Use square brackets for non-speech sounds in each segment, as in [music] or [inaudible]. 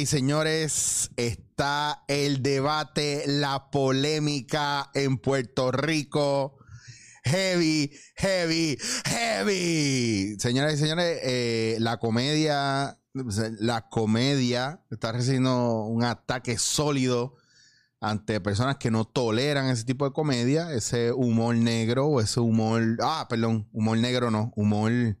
y señores, está el debate, la polémica en Puerto Rico. Heavy, heavy, heavy. Señoras y señores, eh, la comedia, la comedia está recibiendo un ataque sólido ante personas que no toleran ese tipo de comedia, ese humor negro o ese humor, ah, perdón, humor negro no, humor,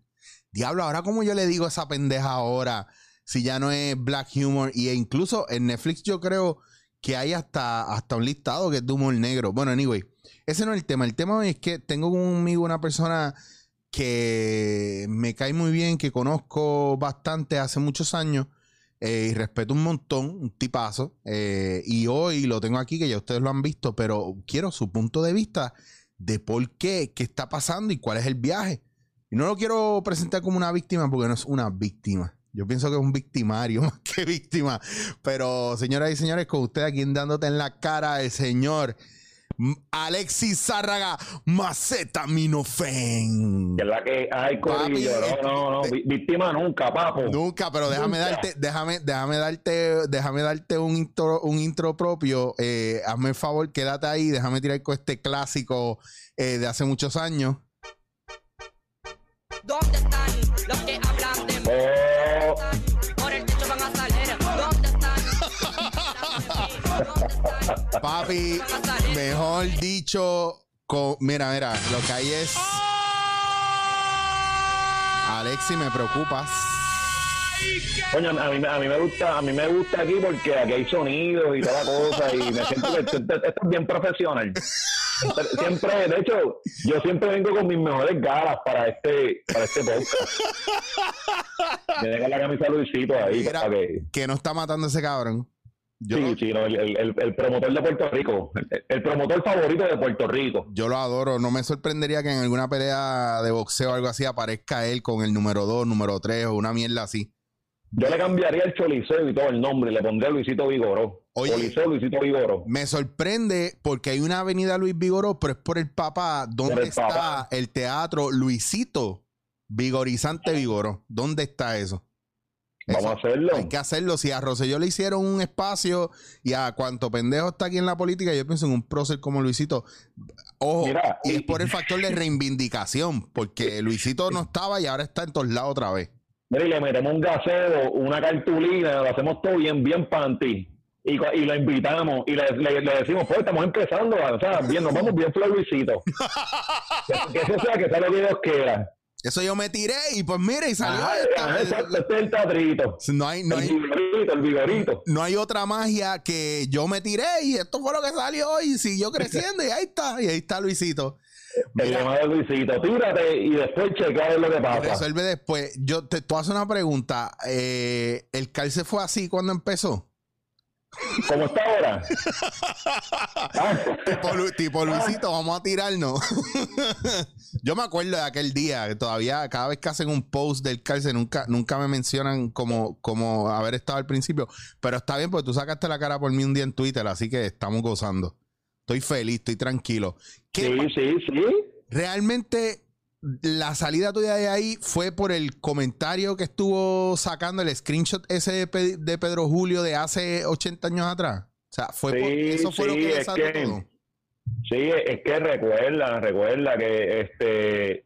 diablo, ahora como yo le digo esa pendeja ahora, si ya no es black humor, y incluso en Netflix yo creo que hay hasta, hasta un listado que es de humor negro. Bueno, anyway, ese no es el tema, el tema es que tengo conmigo una persona que me cae muy bien, que conozco bastante hace muchos años, eh, y respeto un montón, un tipazo. eh, y hoy lo tengo aquí, que ya ustedes lo han visto, pero quiero su punto de vista de por qué, qué está pasando y cuál es el viaje. Y no lo quiero presentar como una víctima porque no es una víctima. Yo pienso que es un victimario [laughs] más que víctima. Pero, señoras y señores, con usted aquí dándote en la cara el señor Alexis Zárraga Maceta Minofen. Que es la que hay corillo, no, no, no, víctima nunca, papo. Nunca, pero déjame Nunca. darte, déjame, déjame darte, déjame darte un intro, un intro propio. Eh, hazme el favor, quédate ahí, déjame tirar con este clásico eh, de hace muchos años. ¿Dónde están los que hablan de Papi, mejor dicho, con, mira, mira, lo que hay es. Alexi, me preocupas. coño, a mí, a mí me gusta, a mí me gusta aquí porque aquí hay sonidos y toda la cosa y me siento que esto, es bien profesional. Siempre, de hecho, yo siempre vengo con mis mejores galas para este, para este podcast. Me deja la camisa Luisito ahí Mira, para que. que no está matando ese cabrón. Yo, Sí, sí, no, el, el- el promotor de Puerto Rico, el, el promotor favorito de Puerto Rico. yo lo adoro. No me sorprendería que en alguna pelea de boxeo o algo así aparezca él con el número 2, número 3 o una mierda así. Yo le cambiaría el Choliseo y todo el nombre, le pondría Luisito Vigoró. Oye. Choliseo Luisito Vigoró. Me sorprende porque hay una avenida Luis Vigoró, pero es por el papá. ¿Dónde el está papá. el teatro Luisito Vigorizante Vigoró? ¿Dónde está eso? Vamos a hacerlo. Hay que hacerlo. Si a Rosselló le hicieron un espacio y a cuanto pendejo está aquí en la política, yo pienso en un prócer como Luisito. Ojo, Mira, y es por el factor de reivindicación, porque Luisito no estaba y ahora está en todos lados otra vez. Mira, y le metemos un gaseo, una cartulina, lo hacemos todo bien, bien panty. Y, y lo invitamos y le, le- le decimos, pues estamos empezando, o sea, bien, nos vamos bien Flor Luisito. [laughs] que, que eso sea, que sea lo que Dios quiera. Eso yo me tiré y pues mira, y salió Ajá, esta. exacto, este el teatrito. No hay, no el hay, vigorito, el vigorito. no hay otra magia que yo me tiré y esto fue lo que salió y siguió creciendo y ahí está, y ahí está Luisito. El llamado Luisito. Tírate y después checa lo que pasa. resuelve después. Yo te tú haces una pregunta. eh, ¿El calce fue así cuando empezó? ¿Cómo está [laughs] Tipo, Lu- tipo Luisito, vamos a tirarnos. [laughs] Yo me acuerdo de aquel día, que todavía cada vez que hacen un post del cárcel, nunca, nunca me mencionan como, como haber estado al principio. Pero está bien, porque tú sacaste la cara por mí un día en Twitter, así que estamos gozando. Estoy feliz, estoy tranquilo. ¿Qué sí, sí, sí. realmente la salida tuya de ahí fue por el comentario que estuvo sacando el screenshot ese de Pedro Julio de hace 80 años atrás? O sea, fue por- Sí, eso fue lo que es desató que- todo. Sí, es que recuerda, recuerda que este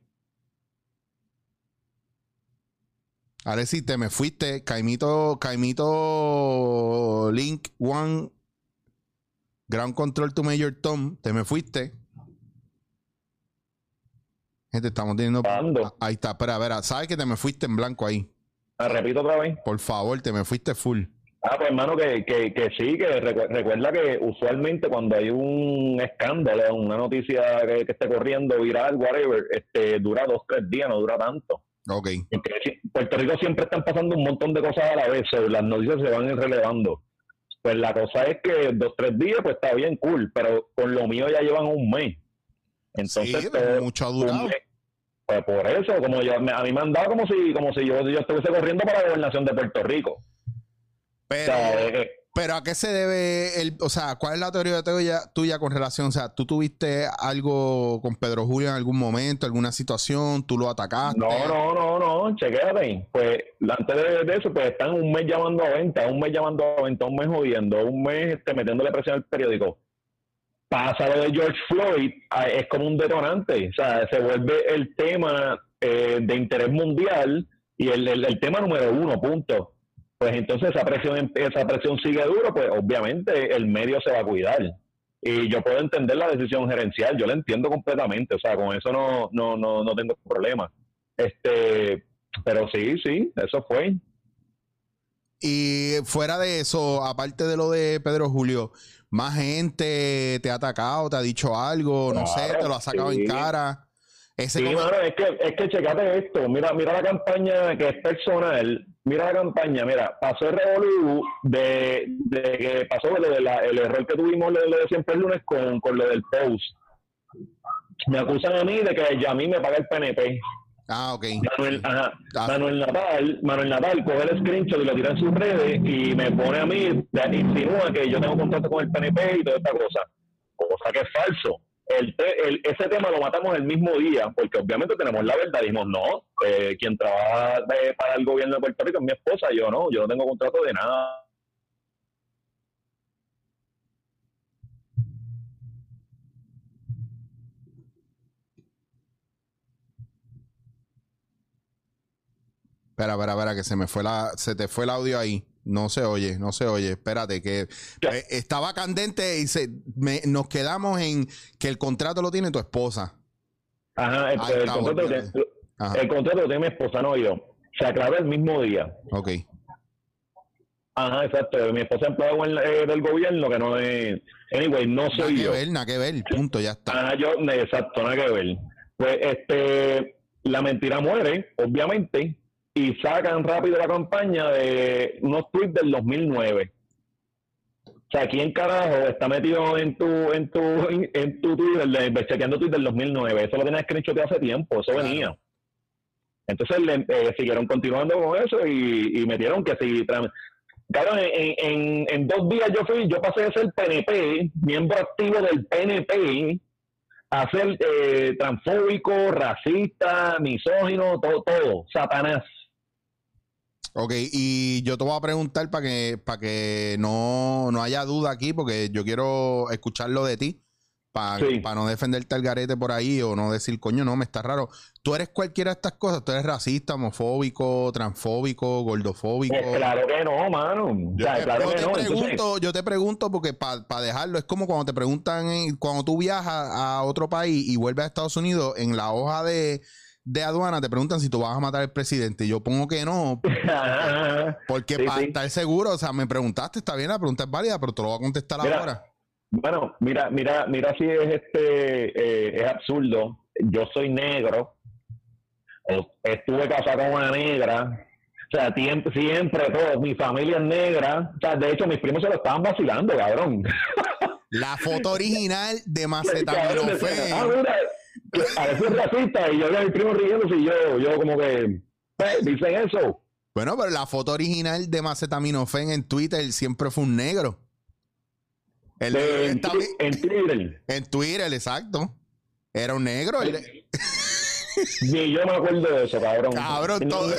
Ahora sí, te me fuiste. Caimito, Caimito Link One Ground Control to Major Tom. Te me fuiste. Gente, estamos teniendo. ¿Cuándo? Ahí está, espera, espera. ¿Sabes que te me fuiste en blanco ahí? ah, repito otra vez. Por favor, te me fuiste full. Ah, pues hermano, que, que, que sí, que recu- recuerda que usualmente cuando hay un escándalo, una noticia que, que esté corriendo viral, whatever, este, dura dos, tres días, no dura tanto. Ok. Porque si- Puerto Rico siempre están pasando un montón de cosas a la vez, las noticias se van relevando. Pues la cosa es que dos, tres días, pues está bien cool, pero con lo mío ya llevan un mes. Entonces, sí, todo- mucho ha durado. Pues por eso, como yo, a mí me han dado como si, como si yo, yo estuviese corriendo para la gobernación de Puerto Rico. Pero, Pero ¿a qué se debe el, o sea, cuál es la teoría tuya, tuya con relación, o sea, tú tuviste algo con Pedro Julio en algún momento, alguna situación, tú lo atacaste? No, no, no, no, chequéate. Pues antes de, de eso, pues están un mes llamando a venta, un mes llamando a venta, un mes jodiendo, un mes este, metiéndole presión al periódico. Pasa lo de George Floyd, ah, es como un detonante, o sea, se vuelve el tema eh, de interés mundial y el, el- el tema número uno, punto. Pues entonces esa presión, esa presión sigue duro, pues obviamente el medio se va a cuidar. Y yo puedo entender la decisión gerencial, yo la entiendo completamente, o sea, con eso no, no, no, no tengo problema. Este, pero sí, sí, eso fue. Y fuera de eso, aparte de lo de Pedro Julio, más gente te ha atacado, te ha dicho algo, no sé, te lo ha sacado sí. en cara. Ese Sí, come- mano, es que, es que checate esto, mira, mira la campaña que es personal, mira la campaña, mira, pasó el revolú de, de que pasó lo de la- el error que tuvimos lo de, siempre el lunes con, con lo del post. Me acusan a mí de que ya a mí me paga el PNP. Ah, ok. Manuel, ajá, Ah. Manuel Natal, Manuel Natal coge el screenshot y lo tira en sus redes y me pone a mí, insinúa que yo tengo contrato con el PNP y toda esta cosa. Cosa que es falso. El, el- ese tema lo matamos el mismo día, porque obviamente tenemos la verdad. Dijimos, no, eh, quien trabaja eh, para el gobierno de Puerto Rico es mi esposa, yo no, yo no tengo contrato de nada. Espera, espera, espera, que se me fue la, se te fue el audio ahí. No se oye, no se oye. Espérate, que eh, estaba candente y se, me- nos quedamos en que el contrato lo tiene tu esposa. Ajá, el, Ahí el está, contrato, lo tiene- Ajá, el contrato lo tiene mi esposa, no yo. Se aclaró el mismo día. ok. Ajá, exacto. Mi esposa es empleada en eh, del gobierno, que no es. Anyway, no Nada soy que yo. ver, nada que ver, punto, ya está. Ah, yo, exacto, nada que ver. Pues este, la mentira muere, obviamente, y sacan rápido la campaña de unos tweets del 2009. O sea, ¿quién carajo está metido en tu, en tu, en tu Twitter, de, chequeando tweets del 2009? Eso lo tenía screenshot de hace tiempo, eso Claro. venía. Entonces le, eh, siguieron continuando con eso y, y metieron que si... Claro, en, en, en dos días yo fui, yo pasé de ser PNP, miembro activo del PNP, a ser eh, transfóbico, racista, misógino, todo, todo, satanás. Ok, y yo te voy a preguntar para que, para que no, no haya duda aquí, porque yo quiero escucharlo de ti, para Sí. no defenderte al garete por ahí o no decir, coño, no, me está raro. Tú eres cualquiera de estas cosas, tú eres racista, homofóbico, transfóbico, gordofóbico. Pues claro que no, mano. O Yo, sea, te, claro yo que te no. Entonces, pregunto, yo te pregunto porque para dejarlo, es como cuando te preguntan, eh, cuando tú viajas a otro país y vuelves a Estados Unidos, en la hoja de, de aduana te preguntan si tú vas a matar al presidente. Yo pongo que no, [laughs] porque Sí, para sí. estar seguro, o sea, me preguntaste, está bien, la pregunta es válida, pero te lo voy a contestar Mira, ahora. Bueno, mira, mira, mira si es este, eh, es absurdo. Yo soy negro, eh, estuve casado con una negra, o sea, siempre, todo, mi familia es negra, o sea, de hecho mis primos se lo estaban vacilando, cabrón. La foto original de [laughs] Macetaminofen. [laughs] a veces es racista y yo veo a mis primos riéndose y yo, yo como que, eh, dicen eso. Bueno, pero la foto original de Macetaminofen en Twitter siempre fue un negro. El De- en Twitter. en Twitter, exacto. Era un negro. el- [laughs] Ni yo me acuerdo de eso, cabrón. Cabrón, todo-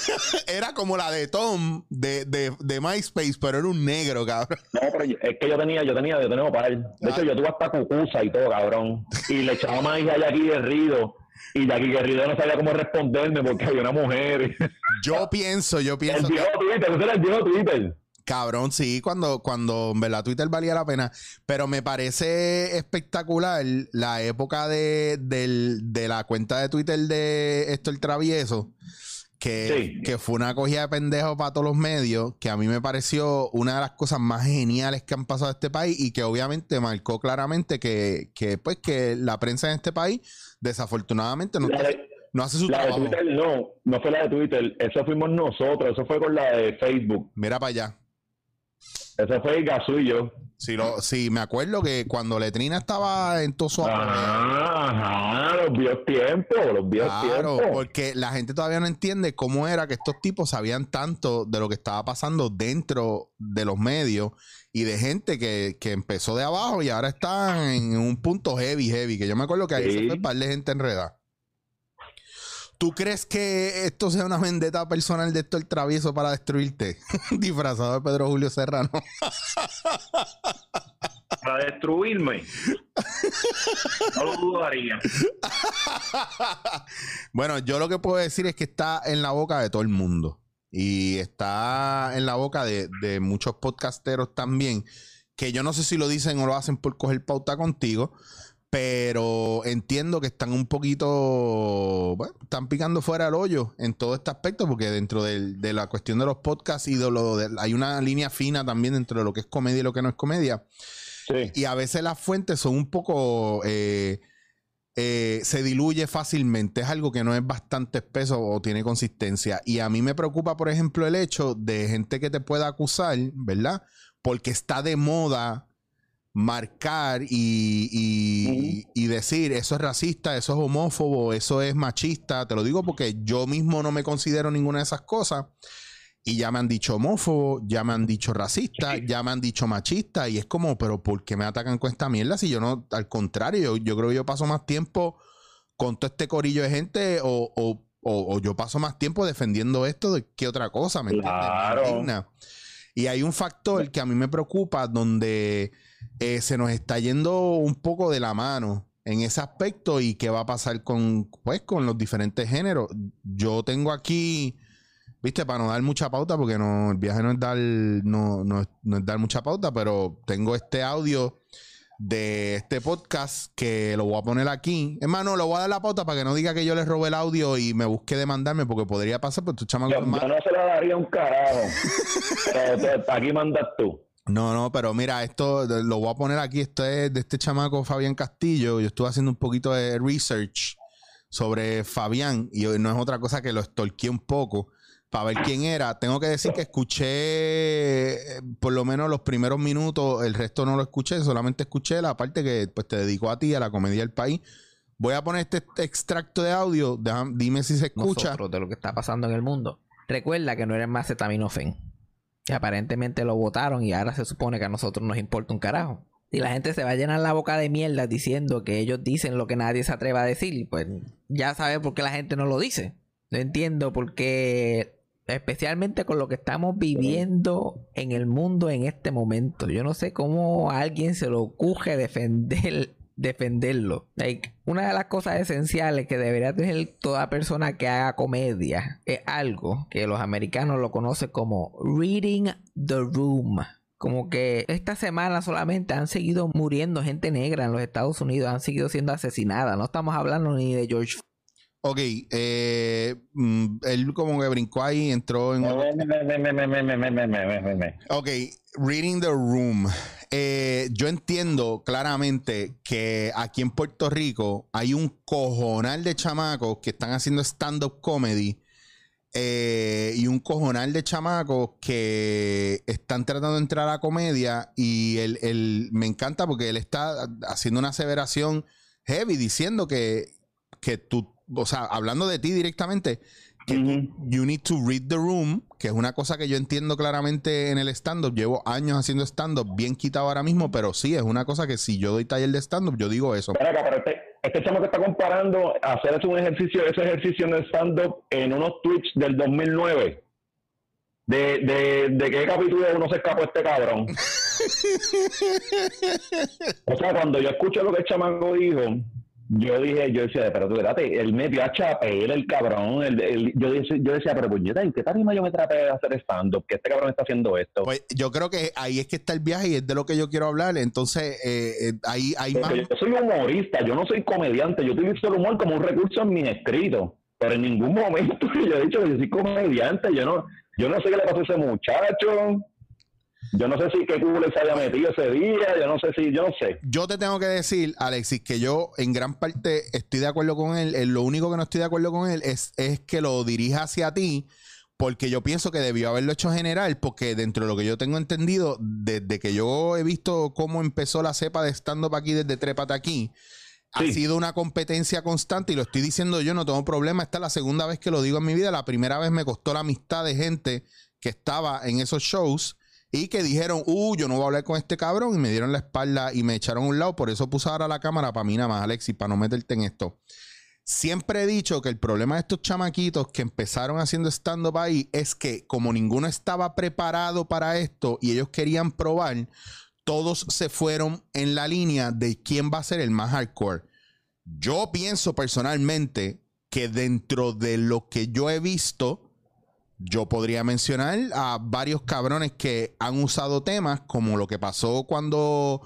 [laughs] era como la de Tom de, de, de MySpace, pero era un negro, cabrón. No, pero yo- es que yo tenía, yo tenía, yo tenía par. De hecho, yo tuve hasta cucusa y todo, cabrón. Y le echaba maíz a Jackie Guerrido. Y Jackie Guerrido no sabía cómo responderme porque había una mujer. Yo pienso, yo El pienso viejo que, Twitter, ese era el viejo Twitter. Cabrón, sí, cuando, cuando en verdad Twitter valía la pena. Pero me parece espectacular la época de, del- de la cuenta de Twitter de esto el travieso. Que, Sí. que fue una cogida de pendejo para todos los medios, que a mí me pareció una de las cosas más geniales que han pasado en este país y que obviamente marcó claramente que, que, pues, que la prensa en este país desafortunadamente no, de, no hace su la de. Twitter no, no fue la de Twitter. Eso fuimos nosotros, eso fue con la de Facebook. Mira para allá. Ese fue Gazú y yo. Sí, lo, sí, me acuerdo que cuando Letrina estaba en todo su Ah, Ajá, los viejos tiempos, los viejos Claro, tiempos. porque la gente todavía no entiende cómo era que estos tipos sabían tanto de lo que estaba pasando dentro de los medios y de gente que, que empezó de abajo y ahora están en un punto heavy, heavy, que yo me acuerdo que ahí Sí. se fue un par de gente enredada. ¿Tú crees que esto sea una vendetta personal de esto el travieso para destruirte? [laughs] Disfrazado de Pedro Julio Serrano. Para destruirme. No lo dudaría. bueno, yo lo que puedo decir es que está en la boca de todo el mundo. Y está en la boca de, de muchos podcasteros también. Que yo no sé si lo dicen o lo hacen por coger pauta contigo. Pero entiendo que están un poquito. Bueno, están picando fuera el hoyo en todo este aspecto. Porque dentro del- de la cuestión de los podcasts y de lo de- hay una línea fina también dentro de lo que es comedia y lo que no es comedia Sí. y a veces las fuentes son un poco eh, eh, se diluye fácilmente es algo que no es bastante espeso o tiene consistencia y a mí me preocupa por ejemplo el hecho de gente que te pueda acusar verdad porque está de moda marcar y, y- y decir eso es racista, eso es homófobo, eso es machista. Te lo digo porque yo mismo no me considero ninguna de esas cosas. Y ya me han dicho homófobo, ya me han dicho racista, ya me han dicho machista. Y es como, pero ¿por qué me atacan con esta mierda? Si yo no, al contrario, yo, yo creo que yo paso más tiempo con todo este corillo de gente o, o- o- o yo paso más tiempo defendiendo esto de que otra cosa, ¿me entiendes? Claro. Y hay un factor que a mí me preocupa donde eh, se nos está yendo un poco de la mano en ese aspecto y qué va a pasar con, pues, con los diferentes géneros. Yo tengo aquí, viste, para no dar mucha pauta, porque no, el viaje no es dar, no, no no es dar mucha pauta, pero tengo este audio de este podcast que lo voy a poner aquí. Hermano, lo voy a dar la pauta para que no diga que yo les robé el audio y me busque demandarme, porque podría pasar, pero tu chamaco Yo, es más- yo no se la daría un carajo. [laughs] Pero te- aquí mandas tú. No, no, pero mira, esto lo voy a poner aquí. Esto es de este chamaco Fabián Castillo. Yo estuve haciendo un poquito de research sobre Fabián y no es otra cosa que lo stalkeé un poco para ver quién era. Tengo que decir que escuché eh, por lo menos los primeros minutos, el resto no lo escuché, solamente escuché la parte que pues, te dedicó a ti, a la comedia del país. Voy a poner este extracto de audio, dime si se escucha. de lo que está pasando en el mundo. Recuerda que no eres más acetaminofén. Que aparentemente lo votaron y ahora se supone que a nosotros nos importa un carajo. Y la gente se va a llenar la boca de mierda diciendo que ellos dicen lo que nadie se atreva a decir. Pues ya sabes por qué la gente no lo dice. No entiendo por qué, especialmente con lo que estamos viviendo en el mundo en este momento. Yo no sé cómo alguien se le ocurre defender defenderlo. Una de las cosas esenciales que debería tener toda persona que haga comedia es algo que los americanos lo conocen como reading the room. Como que esta semana solamente han seguido muriendo gente negra en los Estados Unidos, han seguido siendo asesinadas. No estamos hablando ni de George Ok, eh, él como que brincó ahí, entró en... Ok, Reading the Room. Eh, yo entiendo claramente que aquí en Puerto Rico hay un cojonal de chamacos que están haciendo stand-up comedy y un cojonal de chamacos que están tratando de entrar a comedia y él, él, me encanta porque él está haciendo una aseveración heavy diciendo que, que tú o sea, hablando de ti directamente, que you need to read the room, que es una cosa que yo entiendo claramente en el stand-up. Llevo años haciendo stand-up, bien quitado ahora mismo, pero sí, es una cosa que si yo doy taller de stand-up, yo digo eso. Acá, pero este, este chamo que está comparando hacer ese un ejercicio, ese ejercicio en el stand-up en unos tweets del 2009. ¿De, de, de qué capítulo uno se escapó este cabrón? [laughs] o sea, cuando yo escuché lo que el chamaco dijo, yo dije, yo decía, pero tú, espérate, él me dio a chapear el cabrón. el- el- yo, decía, yo decía, pero puñeta, ¿en qué tarima yo me traté de hacer stand-up? Que este cabrón está haciendo esto. Pues yo creo que ahí es que está el viaje y es de lo que yo quiero hablar. Entonces, eh, eh, ahí hay más. Yo soy humorista, yo no soy comediante, yo utilizo el humor como un recurso en mi escrito, pero en ningún momento [laughs] yo he dicho que yo soy comediante, yo no, yo no sé qué le pasó a ese muchacho, yo no sé si qué culo se había metido ese día, yo no sé si, yo no sé. Yo te tengo que decir, Alexis, que yo en gran parte estoy de acuerdo con él. Eh, Lo único que no estoy de acuerdo con él es, es que lo dirija hacia ti, porque yo pienso que debió haberlo hecho general, porque dentro de lo que yo tengo entendido, desde que yo he visto cómo empezó la cepa de stand-up aquí desde Trépate aquí, ha sido una competencia constante y lo estoy diciendo yo, no tengo problema. Esta es la segunda vez que lo digo en mi vida. La primera vez me costó la amistad de gente que estaba en esos shows y que dijeron, uh, yo no voy a hablar con este cabrón y me dieron la espalda y me echaron a un lado. Por eso puse ahora la cámara para mí nada más, Alexis, para no meterte en esto. Siempre he dicho que el problema de estos chamaquitos que empezaron haciendo stand-up ahí es que como ninguno estaba preparado para esto y ellos querían probar, todos se fueron en la línea de quién va a ser el más hardcore. Yo pienso personalmente que dentro de lo que yo he visto, yo podría mencionar a varios cabrones que han usado temas como lo que pasó cuando,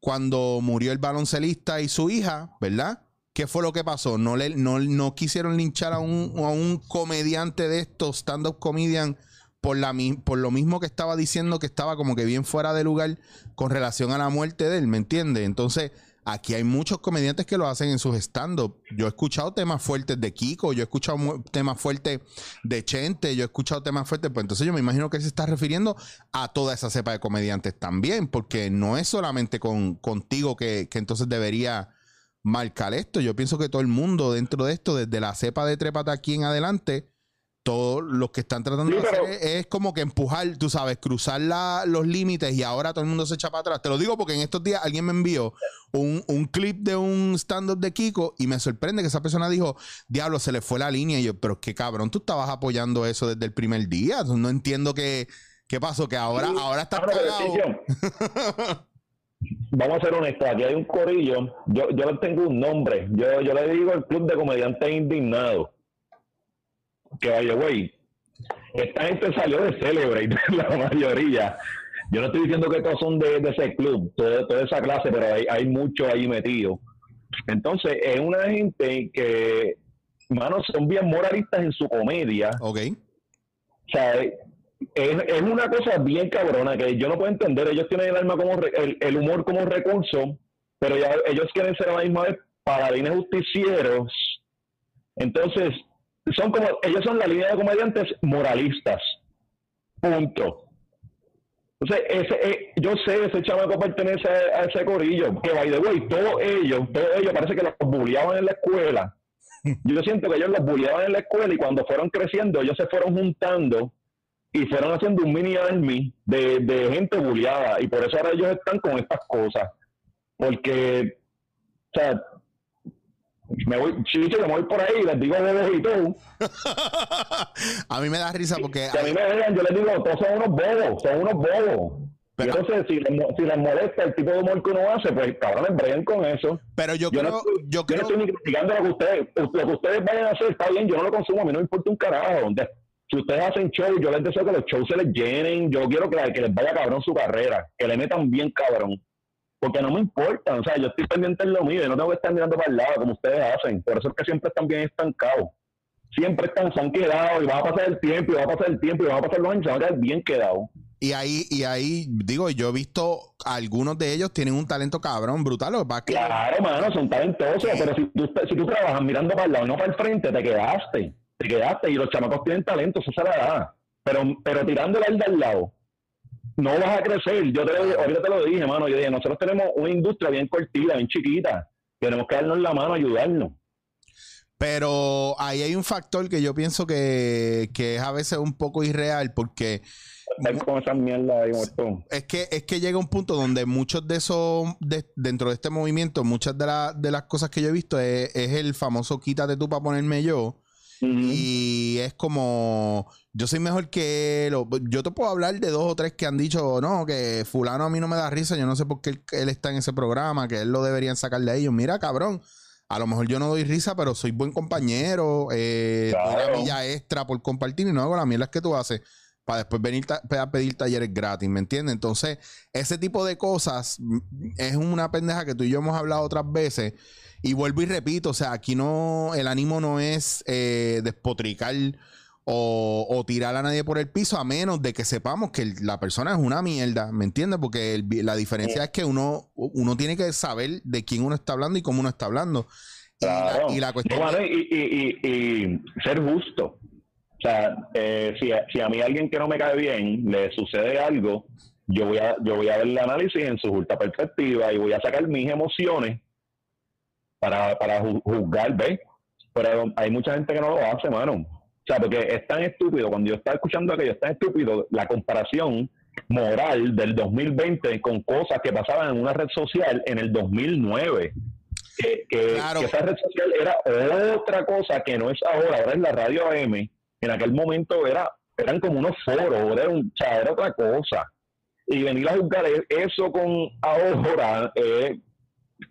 cuando murió el baloncelista y su hija, ¿verdad? ¿Qué fue lo que pasó? No, le, no, no quisieron linchar a un, a un comediante de estos, stand-up comedian, por, la, por lo mismo que estaba diciendo que estaba como que bien fuera de lugar con relación a la muerte de él, ¿me entiendes? Entonces, aquí hay muchos comediantes que lo hacen en sus stand-up. Yo he escuchado temas fuertes de Kiko, yo he escuchado temas fuertes de Chente, yo he escuchado temas fuertes, pues entonces yo me imagino que se está refiriendo a toda esa cepa de comediantes también, porque no es solamente con, contigo que, que entonces debería marcar esto. Yo pienso que todo el mundo dentro de esto, desde la cepa de Trépata aquí en adelante, todos los que están tratando Sí, de hacer es, es como que empujar, tú sabes, cruzar la- los límites y ahora todo el mundo se echa para atrás. Te lo digo porque en estos días alguien me envió un, un clip de un stand-up de Kiko y me sorprende que esa persona dijo, diablo, se le fue la línea. Y yo, pero qué cabrón, tú estabas apoyando eso desde el primer día. No entiendo qué, qué pasó, que ahora, Sí, ahora estás pero, cagado. [laughs] Vamos a ser honestos, aquí hay un corillo, yo, yo le tengo un nombre, yo, yo le digo el Club de Comediantes Indignados, que vaya, güey, esta gente salió de Celebrate, [laughs] la mayoría. Yo no estoy diciendo que todos son de, de ese club, todo- toda esa clase, pero hay, hay mucho ahí metido. Entonces, es una gente que, manos, son bien moralistas en su comedia. Ok. O sea, es, es una cosa bien cabrona que yo no puedo entender. Ellos tienen el alma como re- el, el humor como recurso, pero ya ellos quieren ser a la misma vez paladines justicieros. Entonces, son como, ellos son la línea de comediantes moralistas. Punto. Entonces, ese, eh, yo sé, ese chamaco pertenece a, ese corillo, que by the way, todos ellos, todos ellos parece que los bulliaban en la escuela. Yo siento que ellos los bulliaban en la escuela y cuando fueron creciendo, ellos se fueron juntando y fueron haciendo un mini army de, de gente bulliada y por eso ahora ellos están con estas cosas. Porque, o sea, me voy, chicho, me voy por ahí y les digo bobos y todo. a mí me da risa porque Que a mí me vean, yo les digo, todos son unos bobos, son unos bobos. Pero- y entonces, si les, si les molesta el tipo de humor que uno hace, pues cabrones, breguen con eso. pero yo, Yo, creo, no, estoy- yo yo creo no estoy ni criticando lo que ustedes, lo que ustedes vayan a hacer, está bien, yo no lo consumo, a mí no me importa un carajo. De- si ustedes hacen show, yo les deseo que los shows se les llenen, yo quiero que, que les vaya cabrón su carrera, que le metan bien cabrón. Porque no me importa, o sea, yo estoy pendiente en lo mío, yo no tengo que estar mirando para el lado como ustedes hacen. Por eso es que siempre están bien estancados. Siempre están, se han quedado y va a pasar el tiempo y va a pasar el tiempo y van a pasar los años y se van a quedar bien quedados. Y ahí, y ahí, digo, yo he visto algunos de ellos tienen un talento cabrón, brutal. Lo que Claro, mano, son talentosos, pero si tú, si tú trabajas mirando para el lado y no para el frente, te quedaste. Te quedaste y los chamacos tienen talento, eso se la da. Pero, pero tirándole al de al lado, no vas a crecer. Yo te lo, ahorita te lo dije, mano. Yo dije, nosotros tenemos una industria bien cortita, bien chiquita. Tenemos que darnos la mano, ayudarnos. Pero ahí hay un factor que yo pienso que, que es a veces un poco irreal porque con esa mierda ahí es que, es que llega un punto donde muchos de esos, de- dentro de este movimiento, muchas de, la- de las cosas que yo he visto es, es el famoso quítate tú para ponerme yo. Y es como, yo soy mejor que él. o- Yo te puedo hablar de dos o tres que han dicho, no, que fulano a mí no me da risa, yo no sé por qué él, él está en ese programa, que él lo deberían sacar de ellos. Mira, cabrón, a lo mejor yo no doy risa, pero soy buen compañero, eh, doy la Claro. milla extra por compartir y no hago las mierdas que tú haces para después venir a pedir talleres gratis, ¿me entiendes? Entonces, ese tipo de cosas mm, es una pendeja que tú y yo hemos hablado otras veces. Y vuelvo y repito, o sea, aquí no, el ánimo no es eh, despotricar o, o tirar a nadie por el piso, a menos de que sepamos que el- la persona es una mierda, ¿me entiendes? Porque el- la diferencia es que uno, uno tiene que saber de quién uno está hablando y cómo uno está hablando. Y, Claro. la, y la cuestión... Y ser justo. O sea, eh, si, a- si a mí alguien que no me cae bien le sucede algo, yo voy a, yo voy a ver el análisis en su justa perspectiva y voy a sacar mis emociones para, para ju- juzgar, ¿ves? Pero hay mucha gente que no lo hace, mano. O sea, porque es tan estúpido, cuando yo estaba escuchando aquello, es tan estúpido la comparación moral del 2020 con cosas que pasaban en una red social en el 2009. Que, que- Claro. que esa red social era otra cosa que no es ahora, ahora es la radio AM. En aquel momento era eran como unos foros, era, un, o sea, era otra cosa. Y venir a juzgar e- eso con ahora, eh,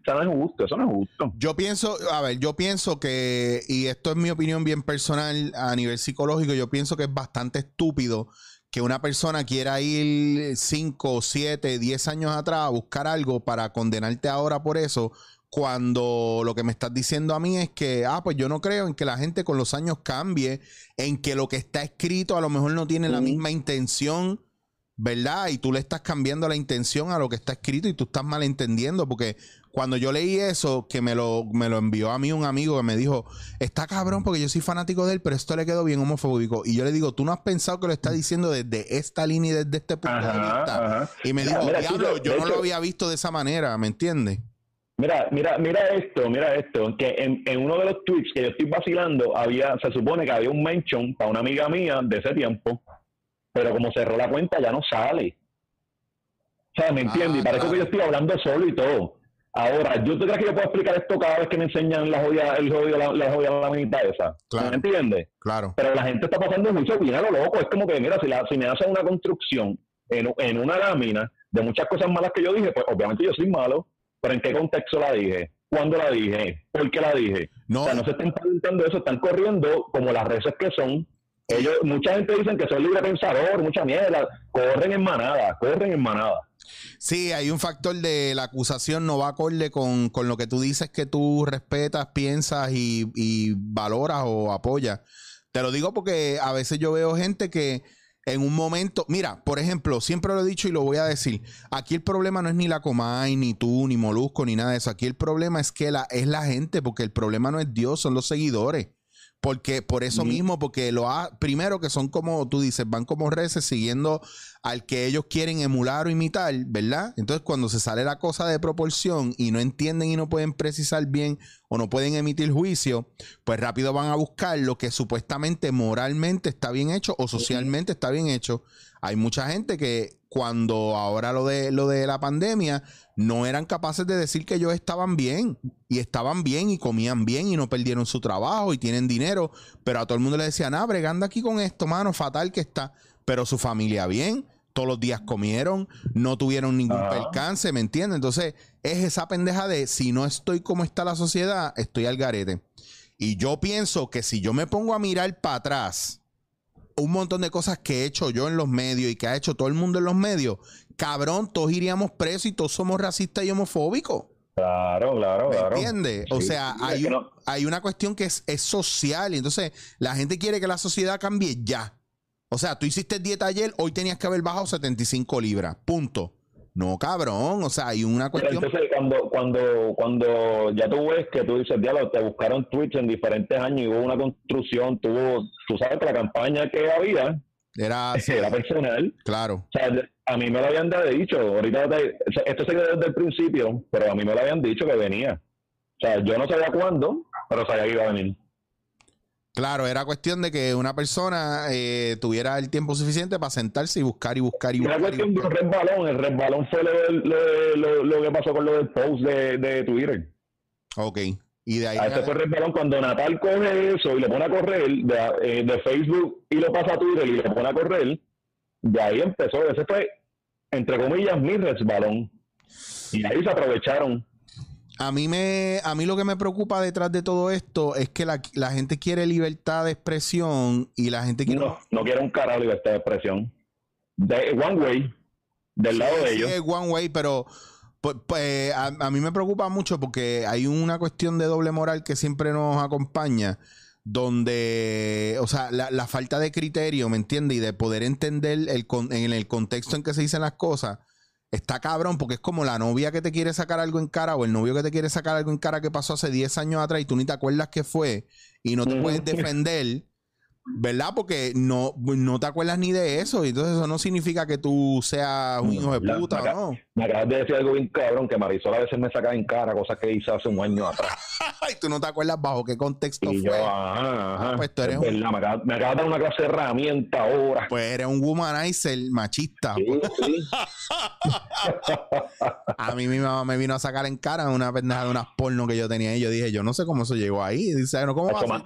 eso no es justo, eso no es justo. Yo pienso, a ver, yo pienso que, y esto es mi opinión bien personal a nivel psicológico, yo pienso que es bastante estúpido que una persona quiera ir 5, 7, 10 años atrás a buscar algo para condenarte ahora por eso, cuando lo que me estás diciendo a mí es que, ah, pues yo no creo en que la gente con los años cambie, en que lo que está escrito a lo mejor no tiene la misma intención. ¿Verdad? Y tú le estás cambiando la intención a lo que está escrito y tú estás malentendiendo, porque cuando yo leí eso, que me lo, me lo envió a mí un amigo que me dijo, está cabrón porque yo soy fanático de él, pero esto le quedó bien homofóbico. Y yo le digo, tú no has pensado que lo está diciendo desde esta línea y desde este punto de vista. ajá. Y me Mira, dijo, mira, diablo, yo no lo había visto de esa manera, ¿me entiendes? Mira, mira, mira esto, mira esto, que en, en uno de los tweets que yo estoy vacilando, había, se supone que había un mention para una amiga mía de ese tiempo, pero como cerró la cuenta ya no sale. O sea, ¿me entiendes? Ah, y parece claro. que yo estoy hablando solo y todo. Ahora, ¿yo te crees que yo puedo explicar esto cada vez que me enseñan la joya, el jodido, la, la joya laminita esa? Claro. ¿Me entiendes? Claro. Pero la gente está pasando mucho bien a lo loco. Es como que, mira, si, la, si me hacen una construcción en, en una lámina de muchas cosas malas que yo dije, pues obviamente yo soy malo, pero ¿en qué contexto la dije? ¿Cuándo la dije? ¿Por qué la dije? No, O sea, no se están preguntando eso, están corriendo como las reces que son. Ellos, mucha gente dicen que son libre pensador, mucha mierda, corren en manada, corren en manada. Sí, hay un factor de la acusación no va acorde con, con lo que tú dices que tú respetas, piensas y, y valoras o apoyas. Te lo digo porque a veces yo veo gente que en un momento, mira, por ejemplo, siempre lo he dicho y lo voy a decir, aquí el problema no es ni la Comay, ni tú, ni Molusco, ni nada de eso. Aquí el problema es que la, es la gente, porque el problema no es Dios, son los seguidores. Porque por eso mismo, porque lo ha, primero que son como tú dices, van como reces siguiendo al que ellos quieren emular o imitar, ¿verdad? Entonces cuando se sale la cosa de proporción y no entienden y no pueden precisar bien o no pueden emitir juicio, pues rápido van a buscar lo que supuestamente moralmente está bien hecho o socialmente está bien hecho. Hay mucha gente que cuando ahora lo de lo de la pandemia no eran capaces de decir que ellos estaban bien y estaban bien y comían bien y no perdieron su trabajo y tienen dinero, pero a todo el mundo le decían, ah, bregando aquí con esto, mano, fatal que está, pero su familia bien, todos los días comieron, no tuvieron ningún Ajá. percance, ¿me entiendes? Entonces, es esa pendeja de si no estoy como está la sociedad, estoy al garete. Y yo pienso que si yo me pongo a mirar para atrás, un montón de cosas que he hecho yo en los medios y que ha hecho todo el mundo en los medios, cabrón, todos iríamos presos y todos somos racistas y homofóbicos. Claro, claro, ¿Me claro. entiendes? O Sí, sea, hay, no- hay una cuestión que es, es social y entonces la gente quiere que la sociedad cambie ya. O sea, tú hiciste dieta ayer, hoy tenías que haber bajado 75 libras. Punto. No, cabrón. O sea, hay una Pero cuestión. entonces cuando, cuando, cuando ya tú ves que tú dices, diablo, te buscaron Twitch en diferentes años y hubo una construcción, tuvo, tú sabes que la campaña que había Era [laughs] era personal. claro. O sea, a mí me lo habían dicho, ahorita te- esto se quedó desde el principio, pero a mí me lo habían dicho que venía. O sea, yo no sabía cuándo, pero sabía que iba a venir. Claro, era cuestión de que una persona eh, tuviera el tiempo suficiente para sentarse y buscar y buscar y Y buscar. Era cuestión de un buscar. resbalón, el resbalón fue lo, del- lo, lo- lo que pasó con lo del post de, de Twitter. Ok. Y de ahí. A ese fue el resbalón cuando Natal coge eso y le pone a correr de, eh, de Facebook y lo pasa a Twitter y le pone a correr, de ahí empezó, ese fue, entre comillas, mi resbalón. Y ahí se aprovecharon. A mí me, a mí lo que me preocupa detrás de todo esto es que la, la gente quiere libertad de expresión y la gente quiere. No, no quiere un carajo libertad de expresión. De One Way, del lado de Sí, ellos. es one way, pero pues, pues, a, a mí me preocupa mucho porque hay una cuestión de doble moral que siempre nos acompaña, donde, o sea, la, la falta de criterio, ¿me entiendes? Y de poder entender el, con- en el contexto en que se dicen las cosas. Está cabrón porque es como la novia que te quiere sacar algo en cara o el novio que te quiere sacar algo en cara que pasó hace 10 años atrás y tú ni te acuerdas qué fue y no te puedes defender. ¿Verdad? Porque no, no te acuerdas ni de eso. Y entonces eso no significa que tú seas un hijo de La- puta, la- ¿no? Me acabas de decir algo bien cabrón, que Marisol a veces me saca en cara cosas que hice hace un año atrás. [laughs] Ay, tú no te acuerdas bajo qué contexto Y yo, fue. ajá, ajá. pues tú eres Es un- verdad, me acabas me acabas de dar una clase de herramienta ahora. Pues eres un womanizer machista. Sí, sí. [laughs] A mí mi mamá me vino a sacar en cara una pendeja de unas porno que yo tenía y yo dije, yo no sé cómo eso llegó ahí. Dice, no, ¿cómo va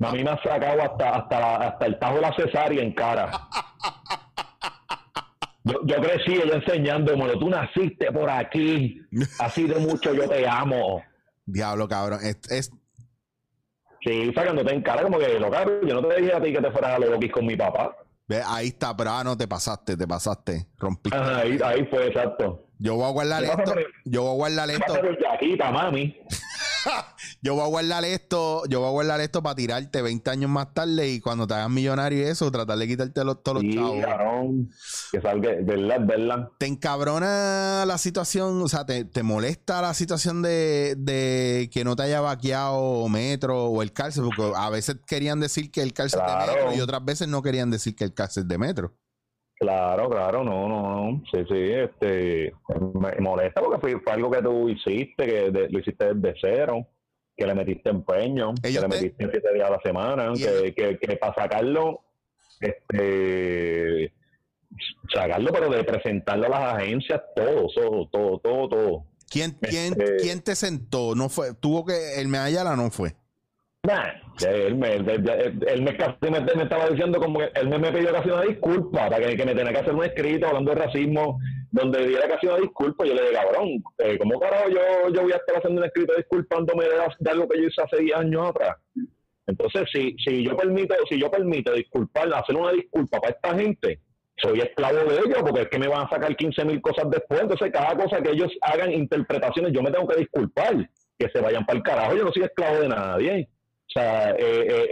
a mí me ha sacado hasta, hasta, la- hasta el tajo de la cesárea en cara. Yo, yo crecí ella enseñándome, tú naciste por aquí, así de mucho yo te amo. Diablo, cabrón. Es, es- Sí, sacándote en cara como que, lo cabrón, yo no te dije a ti que te fueras a los loquis con mi papá. ve, ahí está, pero ah, no, te pasaste, te pasaste. Rompiste. Ajá, ahí, ahí fue exacto. Yo voy a guardar ¿Qué pasa esto. Yo voy a guardar ¿Qué esto. mami? [laughs] Yo voy a guardar esto. Yo voy a guardar esto para tirarte 20 años más tarde y cuando te hagas millonario y eso, tratar de quitarte los, todos los chavos. cabrón. Que salga, verdad, verdad. ¿Te encabrona la situación? O sea, ¿te, te molesta la situación de, de que no te haya vaqueado Metro o el cárcel? Porque a veces querían decir que el cárcel es de Claro. Metro y otras veces no querían decir que el cárcel es de Metro. Claro, claro, no, no, no. Sí, sí, este, me molesta porque fue, fue algo que tú hiciste, que de- lo hiciste desde cero, que le metiste empeño, que le te- metiste siete días a la semana, que, que, que para sacarlo, este, sacarlo, pero de presentarlo a las agencias, todo, todo, todo, todo, todo. ¿Quién, quién, Este- quién te sentó? No fue, tuvo que, el Medallala no fue. Nah, él me, él, me casi me, estaba diciendo como que él me, me pidió casi una disculpa para que, me tenía que hacer un escrito hablando de racismo donde diera casi una disculpa. Yo le dije cabrón eh, ¿cómo carajo yo, yo voy a estar haciendo un escrito disculpándome de, de algo que yo hice hace 10 años atrás entonces si, si yo permito si yo permito disculpar hacer una disculpa para esta gente soy esclavo de ellos porque es que me van a sacar 15 mil cosas después. Entonces cada cosa que ellos hagan interpretaciones yo me tengo que disculpar que se vayan para el carajo. Yo no soy esclavo de nadie o sea, eh,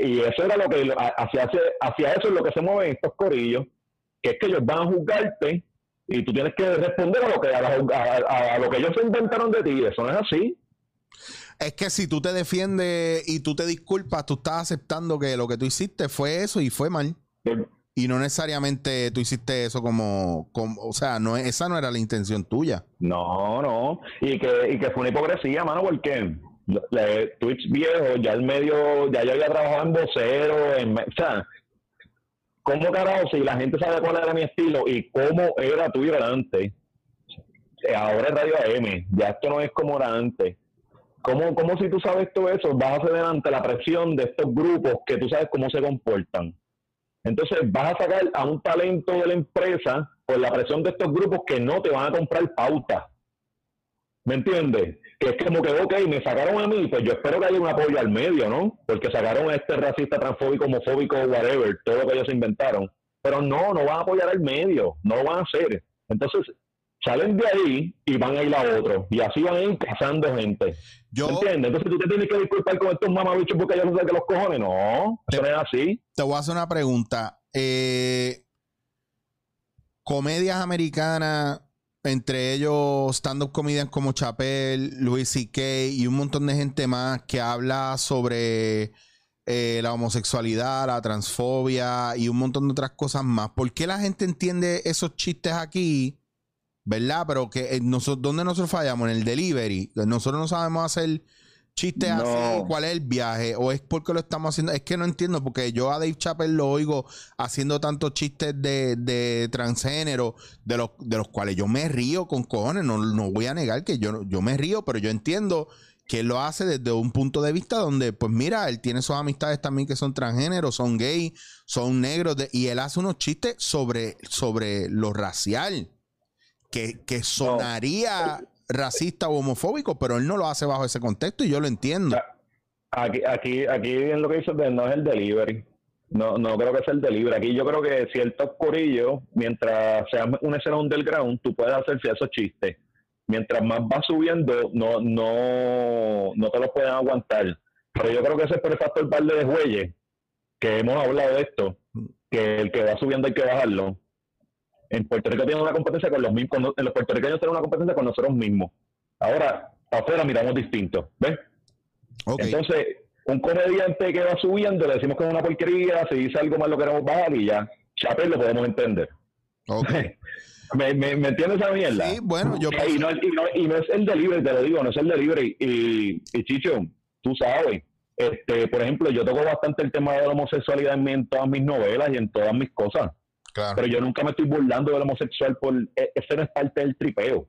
eh, y eso era lo que, hacia, hacia- eso es lo que se mueven estos corillos, que es que ellos van a juzgarte y tú tienes que responder a lo que, a, la- a- a lo que ellos se inventaron de ti. Eso no es así. Es que si tú te defiendes y tú te disculpas, tú estás aceptando que lo que tú hiciste fue eso y fue mal. Y no necesariamente tú hiciste eso como, como o sea, no esa no era la intención tuya. No, no. Y que, y que fue una hipocresía, mano, porque Twitch viejo, ya el medio, ya yo había trabajado en vocero, en, o sea, ¿cómo carajo si la gente sabe cuál era mi estilo y cómo era Twitter antes? Ahora es Radio AM, ya esto no es como era antes. ¿Cómo, cómo si tú sabes todo eso vas a ceder ante la presión de estos grupos que tú sabes cómo se comportan? Entonces vas a sacar a un talento de la empresa por la presión de estos grupos que no te van a comprar pauta. ¿Me entiendes? Que es como que, ok, me sacaron a mí, pues yo espero que haya un apoyo al medio, ¿no? Porque sacaron a este racista, transfóbico, homofóbico, whatever, todo lo que ellos inventaron. Pero no, no van a apoyar al medio, no lo van a hacer. Entonces, salen de ahí y van a ir a otro. Y así van a ir cazando gente. Yo ¿Me entiendes? Entonces tú te tienes que disculpar con estos mamabichos porque ellos no saben que los cojones. No, eso no es así. te voy a hacer una pregunta. Eh, comedias americanas, entre ellos stand-up comedians como Chappelle, Louis C.K. y un montón de gente más que habla sobre eh, la homosexualidad, la transfobia y un montón de otras cosas más. ¿Por qué la gente entiende esos chistes aquí? ¿Verdad? Pero que eh, nosotros, ¿dónde nosotros fallamos? En el delivery. Nosotros no sabemos hacer chistes No. así. ¿Cuál es el viaje? ¿O es porque lo estamos haciendo? Es que no entiendo, porque yo a Dave Chappelle lo oigo haciendo tantos chistes de, de transgénero, de los, de los cuales yo me río con cojones. No, no voy a negar que yo, yo me río, pero yo entiendo que él lo hace desde un punto de vista donde, pues mira, él tiene sus amistades también que son transgénero, son gay, son negros, de- y él hace unos chistes sobre, sobre lo racial, que, que sonaría racista o homofóbico, pero él no lo hace bajo ese contexto y yo lo entiendo. Aquí, aquí, aquí en lo que dice no es el delivery. No, no creo que sea el delivery. Aquí yo creo que ciertos corillos, mientras sea una escena underground, tú puedes hacer esos chistes. Mientras más va subiendo, no, no, no te los pueden aguantar. Pero yo creo que ese es por el factor par de jueyes, que hemos hablado de esto, que el que va subiendo hay que bajarlo. En Puerto Rico tiene una competencia con los mismos, en los puertorriqueños tienen una competencia con nosotros mismos. Ahora, afuera miramos distinto, ¿ves? Entonces, un comediante que va subiendo, le decimos que es una porquería, si dice algo más lo queremos bajar y ya. Chapel lo podemos entender. Ok. [laughs] ¿Me, me, me entiendes esa mierda? Sí, bueno, yo y, no, y, no, y no es el delivery, te lo digo, no es el delivery. Y, y Chicho, tú sabes, este, por ejemplo, yo toco bastante el tema de la homosexualidad en, en todas mis novelas y en todas mis cosas. Claro. Pero yo nunca me estoy burlando del homosexual por e- ese no es parte del tripeo. O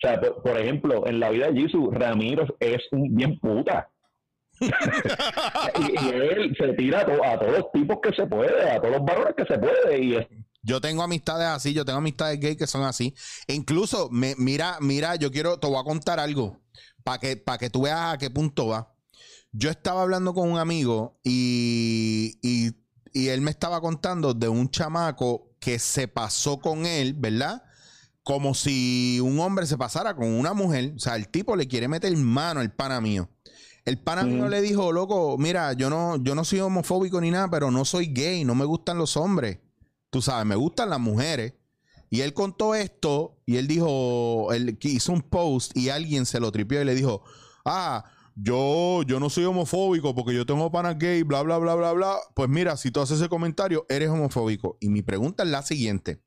sea, por, por ejemplo, en la vida de Jesus, Ramiro es un bien puta. [laughs] y, y él se tira a, to- a todos los tipos que se puede, a todos los varones que se puede. Y es- Yo tengo amistades así, yo tengo amistades gay que son así. E incluso, me, mira, mira, yo quiero, te voy a contar algo para que, para que tú veas a qué punto va. Yo estaba hablando con un amigo y, y, y él me estaba contando de un chamaco que se pasó con él, ¿verdad? Como si un hombre se pasara con una mujer. O sea, el tipo le quiere meter mano al pana mío. El pana mío le dijo, loco, mira, yo no, yo no soy homofóbico ni nada, pero no soy gay, no me gustan los hombres. Tú sabes, me gustan las mujeres. Y él contó esto y él dijo, él hizo un post y alguien se lo tripió y le dijo, ah, yo, yo no soy homofóbico porque yo tengo panas gay, bla, bla, bla, bla, bla. Pues mira, si tú haces ese comentario, eres homofóbico. Y mi pregunta es la siguiente.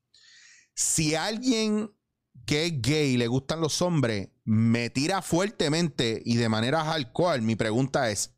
Si alguien que es gay le gustan los hombres me tira fuertemente y de manera hardcore, mi pregunta es,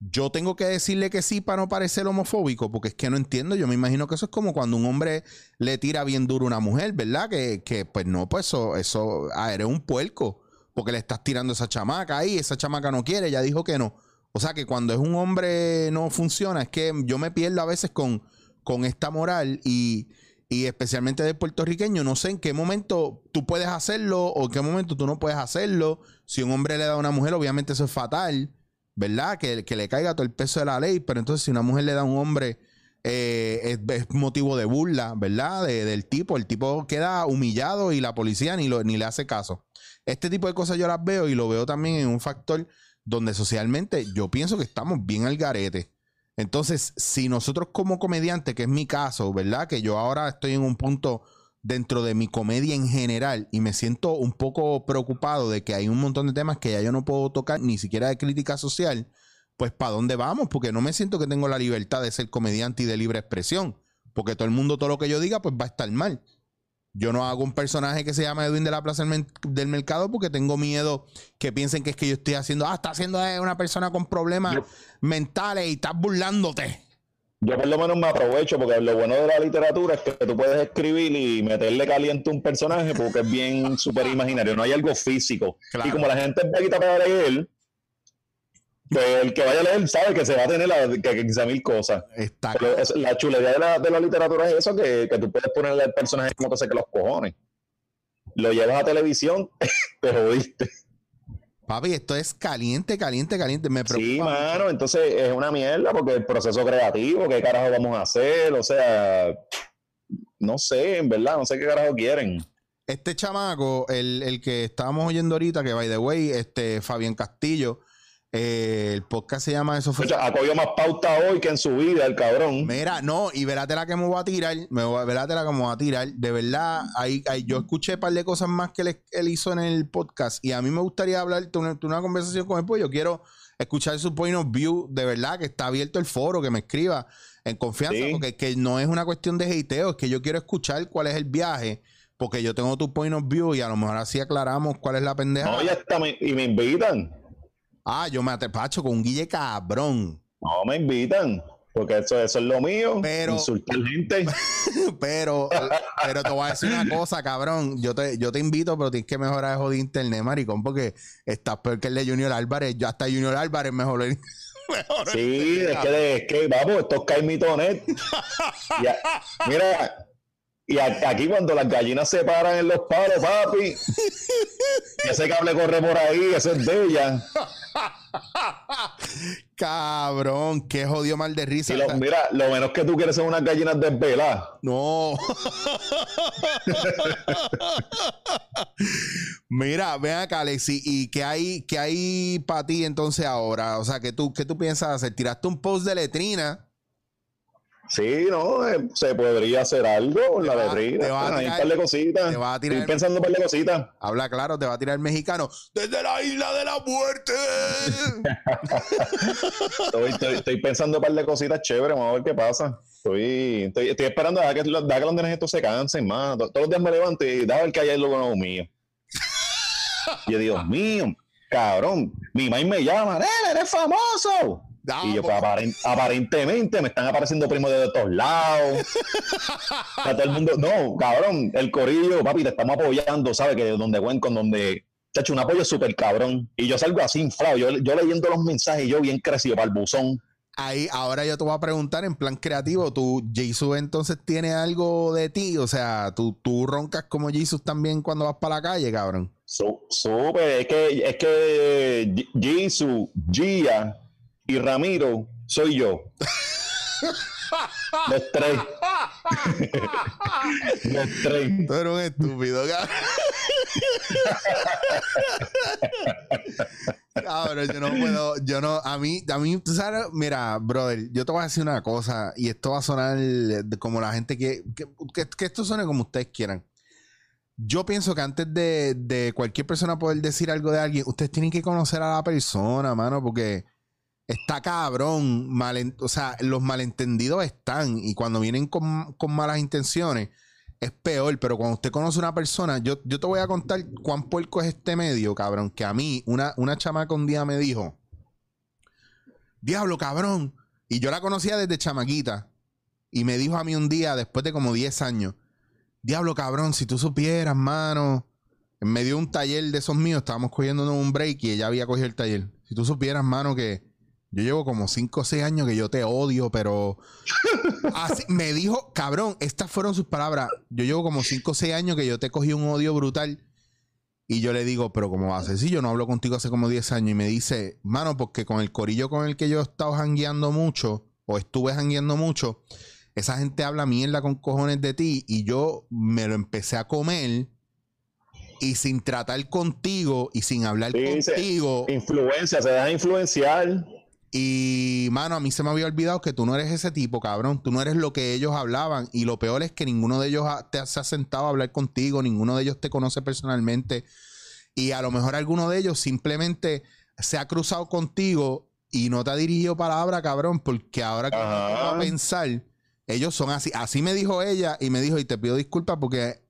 yo tengo que decirle que sí para no parecer homofóbico, porque es que no entiendo. Yo me imagino que eso es como cuando un hombre le tira bien duro a una mujer, ¿verdad? Que, que, pues no, pues eso, eso, ah, eres un puerco, porque le estás tirando esa chamaca ahí, esa chamaca no quiere, ya dijo que no. O sea que cuando es un hombre no funciona, es que yo me pierdo a veces con, con esta moral y, y especialmente del puertorriqueño, no sé en qué momento tú puedes hacerlo o en qué momento tú no puedes hacerlo. Si un hombre le da a una mujer, obviamente eso es fatal. ¿verdad? Que, que le caiga todo el peso de la ley, pero entonces si una mujer le da a un hombre, eh, es, es motivo de burla, ¿verdad? De- del tipo, el tipo queda humillado y la policía ni, lo, ni le hace caso. Este tipo de cosas yo las veo y lo veo también en un factor donde socialmente yo pienso que estamos bien al garete. Entonces, si nosotros como comediante, que es mi caso, ¿verdad? Que yo ahora estoy en un punto dentro de mi comedia en general y me siento un poco preocupado de que hay un montón de temas que ya yo no puedo tocar ni siquiera de crítica social, pues ¿para dónde vamos? Porque no me siento que tengo la libertad de ser comediante y de libre expresión, porque todo el mundo, todo lo que yo diga, pues va a estar mal. Yo no hago un personaje que se llama Edwin de la Plaza del, Mercado porque tengo miedo que piensen que es que yo estoy haciendo, ah, está haciendo una persona con problemas Yo- mentales y estás burlándote. yo por lo menos me aprovecho porque lo bueno de la literatura es que tú puedes escribir y meterle caliente a un personaje porque es bien [laughs] súper imaginario, no hay algo físico. Claro. Y como la gente es vaguita para leer, pues el que vaya a leer sabe que se va a tener la, que, que mil cosas. Está Pero es- la chulería de la, de la literatura es eso, que, que tú puedes ponerle al personaje como te seque los cojones. Lo llevas a televisión, [laughs] te jodiste. Papi, esto es caliente, caliente, caliente. Me preocupa. Sí, mucho. mano, entonces es una mierda porque el proceso creativo, qué carajo vamos a hacer, o sea, no sé, en verdad, no sé qué carajo quieren. Este chamaco, el, el que estábamos oyendo ahorita, que by the way, este Fabián Castillo, eh, el podcast se llama Eso O fue. sea, ha cogido más pauta hoy que en su vida, el cabrón. Mira, no, y verate la que me voy a tirar, me voy, verate la que me voy a tirar. De verdad, ahí, ahí- yo escuché un par de cosas más que él, él hizo en el podcast y a mí me gustaría hablar, tener una, conversación con él, pues yo quiero escuchar su point of view, de verdad, que está abierto el foro, que me escriba en confianza, Sí. porque que no es una cuestión de hateo, es que yo quiero escuchar cuál es el viaje, porque yo tengo tu point of view y a lo mejor así aclaramos cuál es la pendeja. No, ya está, me- y me invitan. Ah, yo me atepacho con un guille cabrón. No me invitan, porque eso, eso es lo mío. Pero- Insultar gente. [laughs] Pero, pero te voy a decir una cosa, cabrón. Yo te, yo te invito, pero tienes que mejorar el jodido internet, maricón, porque estás peor que el de Junior Álvarez. Yo hasta Junior Álvarez mejor. [laughs] mejor Sí, es que, es que vamos, esto es Caimitonet. [laughs] Y a- mira, y aquí cuando las gallinas se paran en los palos, papi, [laughs] ese cable corre por ahí, eso es de ella. [laughs] Cabrón, qué jodido mal de risa. Y lo- mira, lo menos que tú quieres son unas gallinas desveladas. No. Mira, ven acá, Alexi, ¿y qué hay, qué hay para ti entonces ahora? O sea, ¿qué tú, qué tú piensas hacer? ¿Tiraste un post de letrina? Sí, no, Eh, se podría hacer algo con la letrina. te va a Hay un tirar- par de cositas. te va a tirar- Estoy pensando un par de cositas. Habla claro, te va a tirar el mexicano. Desde la isla de la muerte. [laughs] Estoy, estoy- estoy pensando un par de cositas chéveres, vamos a ver qué pasa. Estoy, estoy, estoy esperando a que, a que los nenes estos se cansen más. Todos los días me levanto y da ver que hay algo nuevo mío. [laughs] Y yo, Dios mío, cabrón, mi maíz me llama, "Nene, eres famoso. Y yo, pues, pues, aparen- aparentemente me están apareciendo primos de todos lados. O sea, todo el mundo, no, cabrón, el corillo, papi, te estamos apoyando, ¿sabes? Que donde cuenco, donde, chacho, un apoyo súper cabrón. Y yo salgo así inflado, yo, yo leyendo los mensajes, yo bien crecido para el buzón. Ahí, ahora yo te voy a preguntar en plan creativo, ¿tú, Jesus, entonces tiene algo de ti? O sea, ¿tú, tú roncas como Jesus también cuando vas para la calle, cabrón. Súper, es que, es que Jisoo, Gia Ramiro soy yo. Los tres. Los tres. Tú eres un estúpido, cabrón. Yo no puedo, yo no, a mí, a mí, tú sabes, mira, brother, yo te voy a decir una cosa y esto va a sonar como la gente que, que, que- que esto suene como ustedes quieran. Yo pienso que antes de, de cualquier persona poder decir algo de alguien, ustedes tienen que conocer a la persona, mano, porque está cabrón, malen- o sea, los malentendidos están y cuando vienen con, con malas intenciones es peor, pero cuando usted conoce a una persona, yo, yo te voy a contar cuán puerco es este medio, cabrón, que a mí una, una chamaca un día me dijo, diablo, cabrón, y yo la conocía desde chamaquita, y me dijo a mí un día, después de como 10 años, diablo, cabrón, si tú supieras, mano, en medio de un taller de esos míos, estábamos cogiendo un break y ella había cogido el taller, si tú supieras, mano, que yo llevo como 5 o 6 años que yo te odio, pero Así- me dijo, cabrón, estas fueron sus palabras. Yo llevo como 5 o 6 años que yo te cogí un odio brutal. Y yo le digo, pero ¿cómo va a ser? Si yo no hablo contigo hace como 10 años. Y me dice, mano, porque con el corillo con el que yo he estado jangueando mucho, o estuve jangueando mucho, esa gente habla mierda con cojones de ti. Y yo me lo empecé a comer. Y sin tratar contigo y sin hablar Sí, contigo. Influencia, se deja influenciar. Y, mano, a mí se me había olvidado que tú no eres ese tipo, cabrón. Tú no eres lo que ellos hablaban. Y lo peor es que ninguno de ellos ha- te ha- se ha sentado a hablar contigo. Ninguno de ellos te conoce personalmente. Y a lo mejor alguno de ellos simplemente se ha cruzado contigo y no te ha dirigido palabra, cabrón. Porque ahora que pongo a pensar, ellos son así. Así me dijo ella y me dijo, y te pido disculpas porque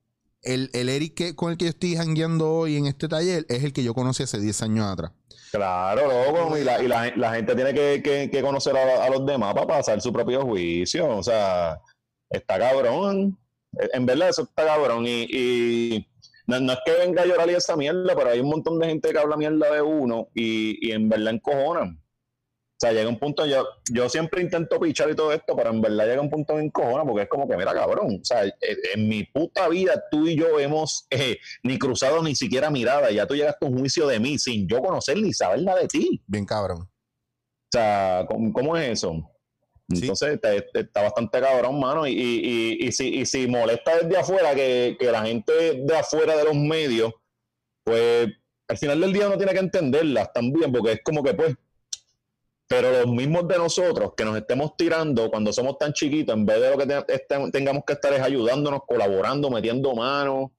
el, el Eric que, con el que yo estoy jangueando hoy en este taller es el que yo conocí hace 10 años atrás. Claro, loco. Y la, y la, la gente tiene que, que- que conocer a, a los demás para pasar su propio juicio. O sea, está cabrón. En verdad, eso está cabrón. Y, y no, no es que venga a llorar y esa mierda, pero hay un montón de gente que habla mierda de uno y, y en verdad encojonan. O sea, llega un punto, yo, yo siempre intento pichar y todo esto, pero en verdad llega un punto en encojona porque es como que, mira, cabrón, o sea, en, en mi puta vida tú y yo hemos eh, ni cruzado ni siquiera mirada, ya tú llegaste a un juicio de mí sin yo conocer ni saber nada de ti. Bien cabrón. O sea, ¿cómo, cómo es eso? Entonces está bastante cabrón, mano. Y, y, y, y si, y si molesta desde afuera que, que la gente de afuera de los medios, pues al final del día uno tiene que entenderlas también, porque es como que pues. Pero los mismos de nosotros que nos estemos tirando cuando somos tan chiquitos, en vez de lo que te- este- tengamos que estar es ayudándonos, colaborando, metiendo manos,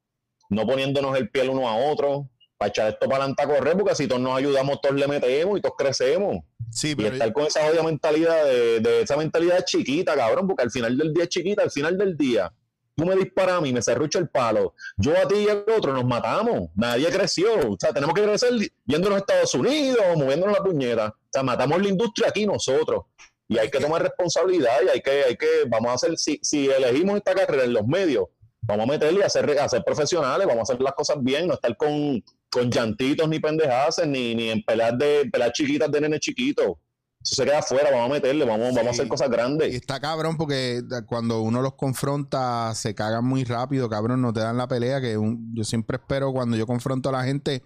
no poniéndonos el pie el uno a otro, para echar esto para adelante a correr, porque si todos nos ayudamos, todos le metemos y todos crecemos. Sí, Y estar con esa jodida mentalidad de, de esa mentalidad chiquita, cabrón, porque al final del día es chiquita, al final del día, tú me disparas a mí, me cerrucho el palo, yo a ti y al otro nos matamos, nadie creció, o sea, tenemos que crecer yéndonos a Estados Unidos, moviéndonos la puñeta, o sea, matamos la industria aquí nosotros. Y hay que tomar responsabilidad y hay que, hay que, vamos a hacer, si, si elegimos esta carrera en los medios, vamos a meterle a ser, a ser profesionales, vamos a hacer las cosas bien, no estar con, con llantitos ni pendejadas, ni, ni en peleas de peleas chiquitas de nenes chiquitos. Eso se queda afuera, vamos a meterle, vamos, vamos a hacer cosas Y grandes. está cabrón porque cuando uno los confronta se cagan muy rápido, cabrón, no te dan la pelea. Que un- yo siempre espero cuando yo confronto a la gente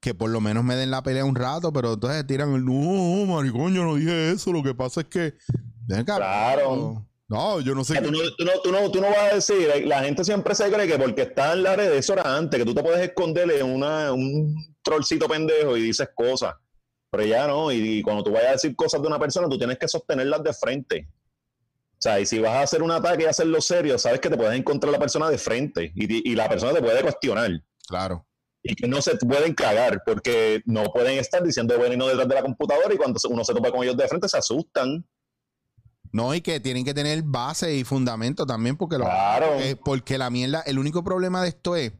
que por lo menos me den la pelea un rato, pero entonces tiran el no, maricón, yo no dije eso. Lo que pasa es que. Cabrón, Claro. No, yo no sé. No, tú, no, tú, no, tú no vas a decir, eh, la gente siempre se cree que porque está en la red, eso era antes, que tú te puedes esconderle una, un trollcito pendejo y dices cosas. Pero ya no, y, y cuando tú vayas a decir cosas de una persona, tú tienes que sostenerlas de frente. O sea, y si vas a hacer un ataque y hacerlo serio, sabes que te puedes encontrar la persona de frente y, y la persona te puede cuestionar. Claro. Y que no se pueden cagar porque no pueden estar diciendo bueno y no detrás de la computadora y cuando uno se topa con ellos de frente se asustan. No, y que tienen que tener base y fundamento también, porque, lo- Claro. porque, porque la mierda, el único problema de esto es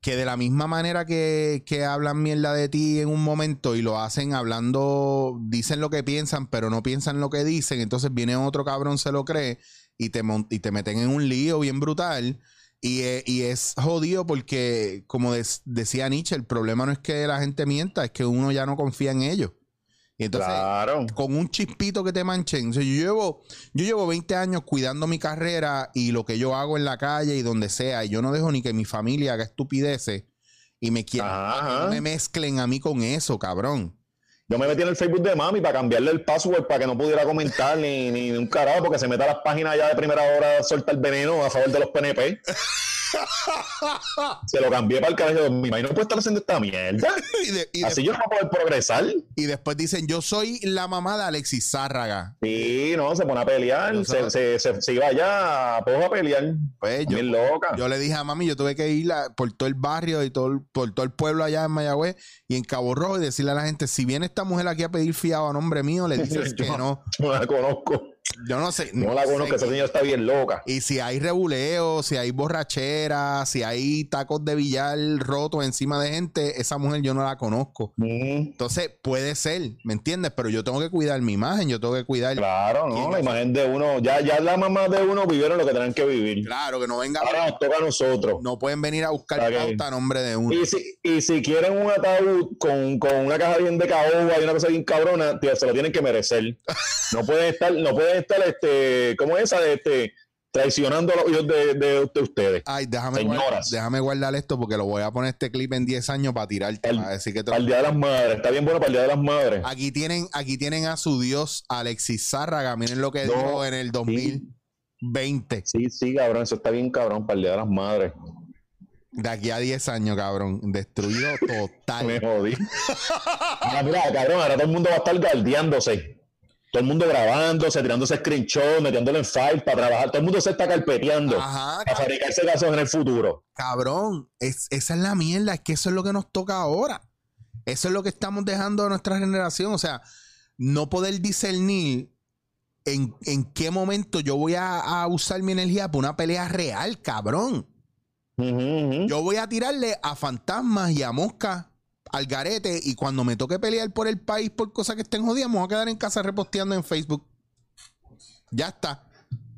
que de la misma manera que, que hablan mierda de ti en un momento y lo hacen hablando, dicen lo que piensan, pero no piensan lo que dicen, entonces viene otro cabrón, se lo cree y te, y te meten en un lío bien brutal. Y, eh, y es jodido porque, como decía Nietzsche, el problema no es que la gente mienta, es que uno ya no confía en ellos. Y entonces, claro. con un chispito que te manchen. O sea, yo llevo, yo llevo 20 años cuidando mi carrera y lo que yo hago en la calle y donde sea. Y yo no dejo ni que mi familia haga estupideces y me quieran. No me mezclen a mí con eso, cabrón. Yo me metí en el Facebook de mami para cambiarle el password para que no pudiera comentar ni, ni un carajo porque se meta a las páginas ya de primera hora suelta el veneno a favor de los PNP. Se lo cambié para el carajo. Mi no puede estar haciendo esta mierda. [laughs] Y, de- y Así yo no voy a poder progresar. y después dicen, yo soy la mamá de Alexis Zárraga. Sí, no, se pone a pelear. Se, se, se, se iba allá poco a pelear. Pues yo, Bien loca. yo le dije a mami, yo tuve que ir a- por todo el barrio y todo, por todo el pueblo allá en Mayagüez y en Cabo Rojo y decirle a la gente, si viene esta mujer aquí a pedir fiado a nombre mío, le dices [laughs] que no. Yo la conozco. Yo no sé. No la conozco. Esa señora está bien loca. Y si hay rebuleo, si hay borrachera, si hay tacos de billar rotos encima de gente, esa mujer yo no la conozco. Entonces puede ser, ¿me entiendes? Pero yo tengo que cuidar mi imagen, yo tengo que cuidar. claro, ¿Quién ¿no? La imagen de uno. Ya, ya las mamás de uno vivieron lo que tenían que vivir. Claro, que no venga. Ahora nos toca a nosotros. No pueden venir a buscar Ok. pauta a nombre de uno. Y si, y si quieren un ataúd con, con una caja bien de caoba y una cosa bien cabrona, tío, se lo tienen que merecer. No pueden estar, no pueden estar, este, ¿cómo es esa? Este, traicionando a los hijos de, de- de ustedes. Ay, déjame, Señoras. guardar, déjame guardar esto porque lo voy a poner este clip en 10 años para tirarte. El- para decir que te- Para el Día de las Madres. Está bien bueno para el Día de las Madres. Aquí tienen, aquí tienen a su dios Alexis Zárraga. Miren lo que No, dijo en el 2020. Sí, sí, cabrón. Eso está bien cabrón para el Día de las Madres. De aquí a 10 años, cabrón. Destruido [laughs] total. Me jodí. [laughs] Ahora, mira, cabrón, ahora todo el mundo va a estar guardiándose. Todo el mundo grabándose, tirándose screenshot, metiéndolo en file para trabajar. Todo el mundo se está carpeteando Ajá, para fabricarse casos en el futuro. cabrón. Es, esa es la mierda. Es que eso es lo que nos toca ahora. Eso es lo que estamos dejando a nuestra generación. O sea, no poder discernir en, en qué momento yo voy a, a usar mi energía para una pelea real, cabrón. Yo voy a tirarle a fantasmas y a moscas al garete y cuando me toque pelear por el país por cosas que estén jodidas, me voy a quedar en casa reposteando en Facebook. Ya está.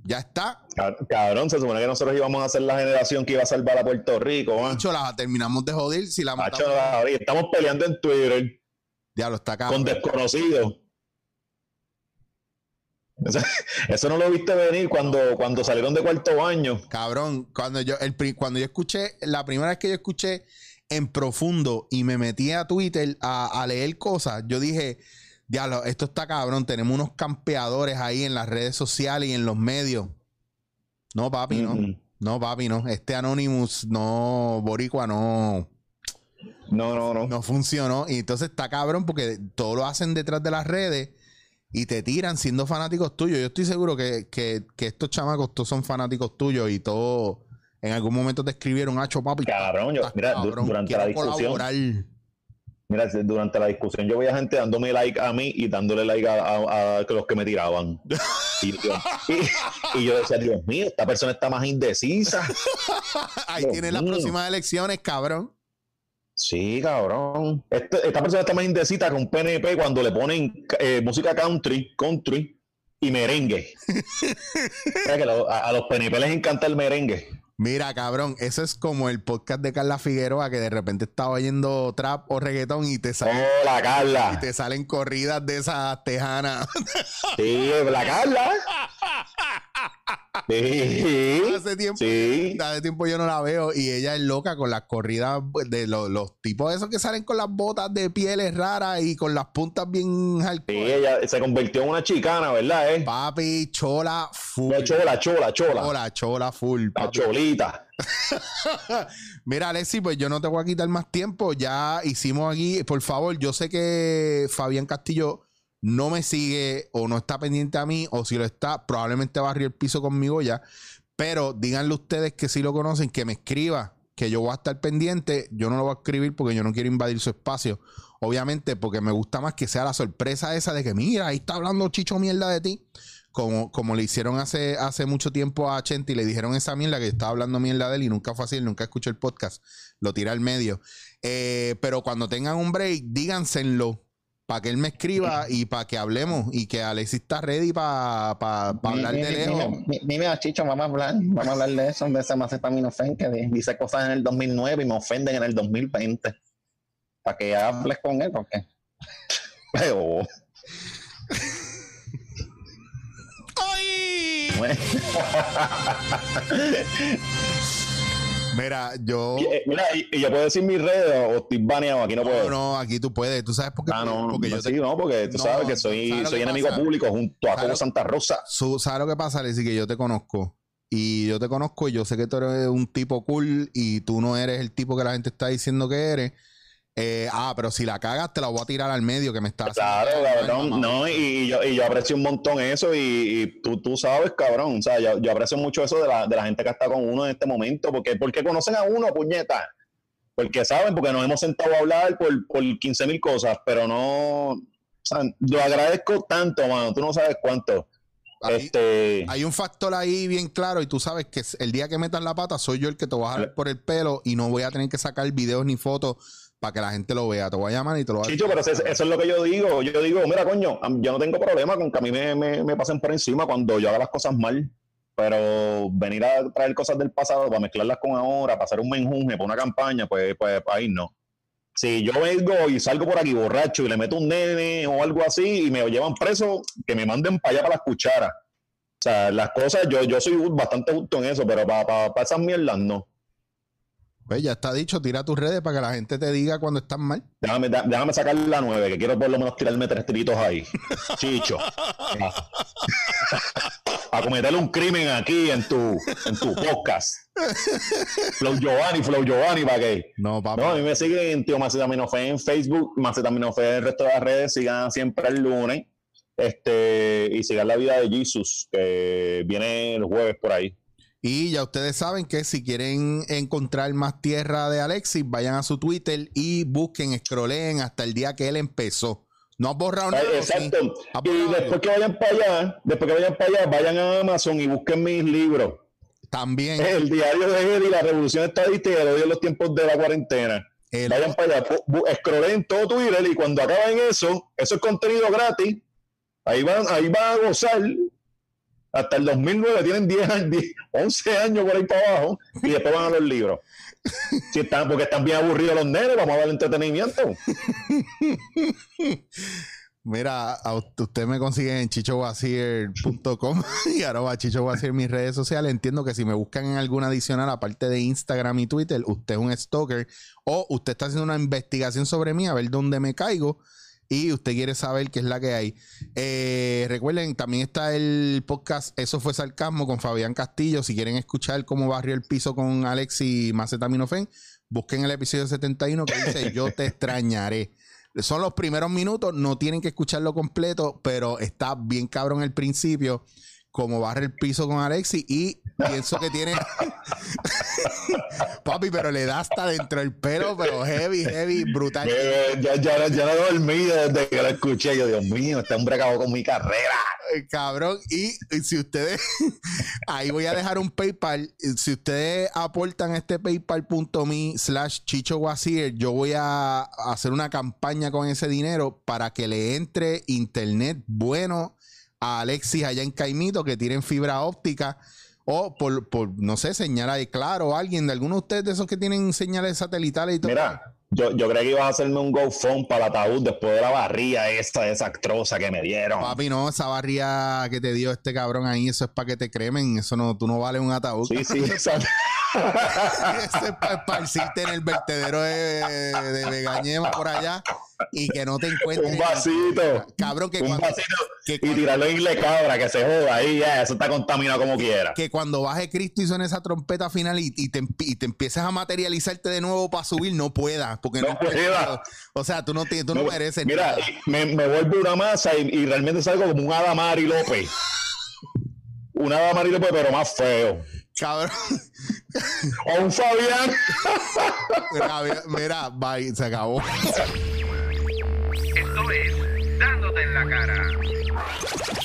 Ya está. Ca- Cabrón, se supone que nosotros íbamos a ser la generación que iba a salvar a Puerto Rico. Macho, la terminamos de joder si la Macho, matamos. estamos peleando en Twitter Ya lo está acá. con desconocidos. Eso, [laughs] eso no lo viste venir cuando, cuando salieron de cuarto año. Cabrón, cuando yo, el, cuando yo escuché, la primera vez que yo escuché en profundo y me metí a Twitter a, a leer cosas, yo dije, diablo, esto está cabrón, tenemos unos campeadores ahí en las redes sociales y en los medios. No, papi, no. No, papi, no. Este Anonymous, no, Boricua, no, No, no, no. no funcionó. Y entonces está cabrón porque todo lo hacen detrás de las redes y te tiran siendo fanáticos tuyos. Yo estoy seguro que, que- que estos chamacos todos son fanáticos tuyos y todos en algún momento te escribieron, Hacho, papi. Cabrón, yo- mira, du- durante la discusión- colaborar". Mira, durante la discusión yo veía gente dándome like a mí y dándole like a, a- a los que me tiraban. Y yo, y- y yo decía, Dios mío, esta persona está más indecisa. [laughs] Ahí tienes las próximas elecciones, cabrón. Sí, cabrón. Este- esta persona está más indecisa que un PNP cuando le ponen eh, música country, country y merengue. [laughs] O sea que lo- a, a los PNP les encanta el merengue. Mira, cabrón, eso es como el podcast de Carla Figueroa que de repente estaba oyendo trap o reggaetón y te salen, Hola, y te salen corridas de esas tejanas. Sí, la Carla. [laughs] Sí. Hace tiempo, Sí. hace tiempo yo no la veo y ella es loca con las corridas pues, de los, los tipos esos que salen con las botas de pieles raras y con las puntas bien Sí, hardcore. ella se convirtió en una chicana, ¿verdad? Eh? Papi, chola full. No, chola, chola, chola. Chola, chola full. La papi. cholita. [laughs] Mira, Alexi, pues yo no te voy a quitar más tiempo. Ya hicimos aquí, por favor, yo sé que Fabián Castillo no me sigue o no está pendiente a mí, o si lo está, probablemente barrió el piso conmigo ya. Pero díganle ustedes que si lo conocen, que me escriba, que yo voy a estar pendiente. Yo no lo voy a escribir porque yo no quiero invadir su espacio. Obviamente, porque me gusta más que sea la sorpresa esa de que, mira, ahí está hablando Chicho mierda de ti. Como, como le hicieron hace, hace mucho tiempo a Chente y le dijeron esa mierda que yo estaba hablando mierda de él y nunca fue así, nunca escuchó el podcast, lo tira al medio. Eh, pero cuando tengan un break, díganselo para que él me escriba y para que hablemos y que Alexis está ready para hablar de lejos. Dime, Chicho, vamos a hablar, vamos a hablar de eso, de ese Macetaminofen que dice cosas en el 2009 y me ofenden en el 2020. Para que hables con él, porque... [laughs] Pero... Bueno. [laughs] Mira, yo. Eh, mira, y, y yo puedo decir mis redes o estoy baneado, aquí no puedo. No, no, aquí tú puedes. ¿Tú sabes por qué? Ah, no, porque yo sí, te- no, porque tú No, sabes que ¿sabes soy, soy que enemigo pasa? público junto a ¿Sabes Cobo Santa Rosa. Su- ¿Sabes lo que pasa, Alexis? Que yo te conozco. Y yo te conozco y yo sé que tú eres un tipo cool y tú no eres el tipo que la gente está diciendo que eres. Eh, ah, pero si la cagas, te la voy a tirar al medio que me está Claro, cabrón. No, y, y yo, y yo aprecio un montón eso y, y tú, tú sabes, cabrón. O sea, yo, yo aprecio mucho eso de la, de la gente que está con uno en este momento. Porque, porque conocen a uno, puñeta. Porque saben, porque nos hemos sentado a hablar por, por 15 mil cosas, pero no. O sea, lo agradezco tanto, mano. Tú no sabes cuánto. Ahí- este. Hay un factor ahí bien claro y tú sabes que el día que metas la pata soy yo el que te voy a jalar por el pelo y no voy a tener que sacar videos ni fotos para que la gente lo vea. Te voy a llamar y te lo voy a Chicho, pero eso, eso es lo que yo digo. Yo digo, mira, coño, yo no tengo problema con que a mí me, me, me pasen por encima cuando yo haga las cosas mal. Pero venir a traer cosas del pasado para mezclarlas con ahora, para hacer un menjunje, para una campaña, pues, pues ahí no. Si yo vengo y salgo por aquí borracho y le meto un nene o algo así y me llevan preso, que me manden para allá para las cucharas. O sea, las cosas, yo, yo soy bastante justo en eso, pero para, para, para esas mierdas no. Pues ya está dicho, tira tus redes para que la gente te diga cuando estás mal. Déjame, déjame sacar la nueve, que quiero por lo menos tirarme tres tiritos ahí. [laughs] Chicho. A cometer un crimen aquí en tu, en tu podcast. Flow Giovanni, Flow Giovanni, ¿para qué? No, papi. No, a mí me siguen Tío Macetaminofe en Facebook, Macetaminofe en el resto de las redes, sigan siempre el lunes. Este, y sigan la vida de Jesus, que viene el jueves por ahí. Y ya ustedes saben que si quieren encontrar más tierra de Alexis, vayan a su Twitter y busquen, scrolleen hasta el día que él empezó. No has borrado nada. Exacto. ¿Has Y después que vayan para allá, después que vayan para allá, vayan a Amazon y busquen mis libros. También. [laughs] El diario de Eddie, la revolución estadística y el odio en los tiempos de la cuarentena. el- Vayan para allá, scrollen todo Twitter y cuando acaben eso, eso es contenido gratis. Ahí van, ahí van a gozar. Hasta el 2009 tienen 10 años, 10, 11 años por ahí para abajo y después van a los libros. Si están, porque están bien aburridos los nenes, vamos a ver entretenimiento. Mira, usted me consigue en chichowasier.com [laughs] y arroba chichowasier mis redes sociales. Entiendo que si me buscan en alguna adicional, aparte de Instagram y Twitter, usted es un stalker o usted está haciendo una investigación sobre mí a ver dónde me caigo y usted quiere saber qué es la que hay. Eh, recuerden, también está el podcast Eso fue Sarcasmo con Fabián Castillo. Si quieren escuchar cómo barrió el piso con Alex y Macetaminofen, busquen el episodio 71 que dice Yo te extrañaré. Son los primeros minutos, no tienen que escucharlo completo, pero está bien cabrón el principio, como barre el piso con Alexi y pienso que tiene... [laughs] Papi, pero le da hasta dentro del pelo, pero heavy, heavy, brutal. Ya, ya, ya no dormí desde que lo escuché. Yo, Dios mío, este hombre acabó con mi carrera. Eh, Cabrón, y, y si ustedes, [laughs] ahí voy a dejar un PayPal, si ustedes aportan este paypal.me slash chicho yo voy a hacer una campaña con ese dinero para que le entre internet bueno a Alexis allá en Caimito, que tienen fibra óptica, o por, por no sé, señal ahí claro, o alguien de alguno de ustedes de esos que tienen señales satelitales y todo. Mira, yo, yo creí que ibas a hacerme un GoFund para el ataúd después de la barría esa desastrosa que me dieron. Papi, no, esa barría que te dio este cabrón ahí, eso es para que te cremen, eso no, tú no vales un ataúd. Sí, sí, [laughs] exacto. Ese es para esparcirte en el vertedero de, de Vegañema por allá. Y que no te encuentres. Un vasito. Cabrón, que Un cuando, vasito que y tirarlo en inglés cabra, que se joda ahí, ya, eso está contaminado como quiera. que cuando baje Cristo y suene esa trompeta final y, y te, y te empieces a materializarte de nuevo para subir, no puedas. Porque no, No pueda. O sea, tú no, tú no, No, mereces Mira, nada. me, me vuelvo una masa y, y realmente salgo como un Adamari López. Un Adamari López, pero más feo. Cabrón. O un Fabián. [laughs] mira, mira, bye, se acabó. [laughs] Esto es Dándote en la cara.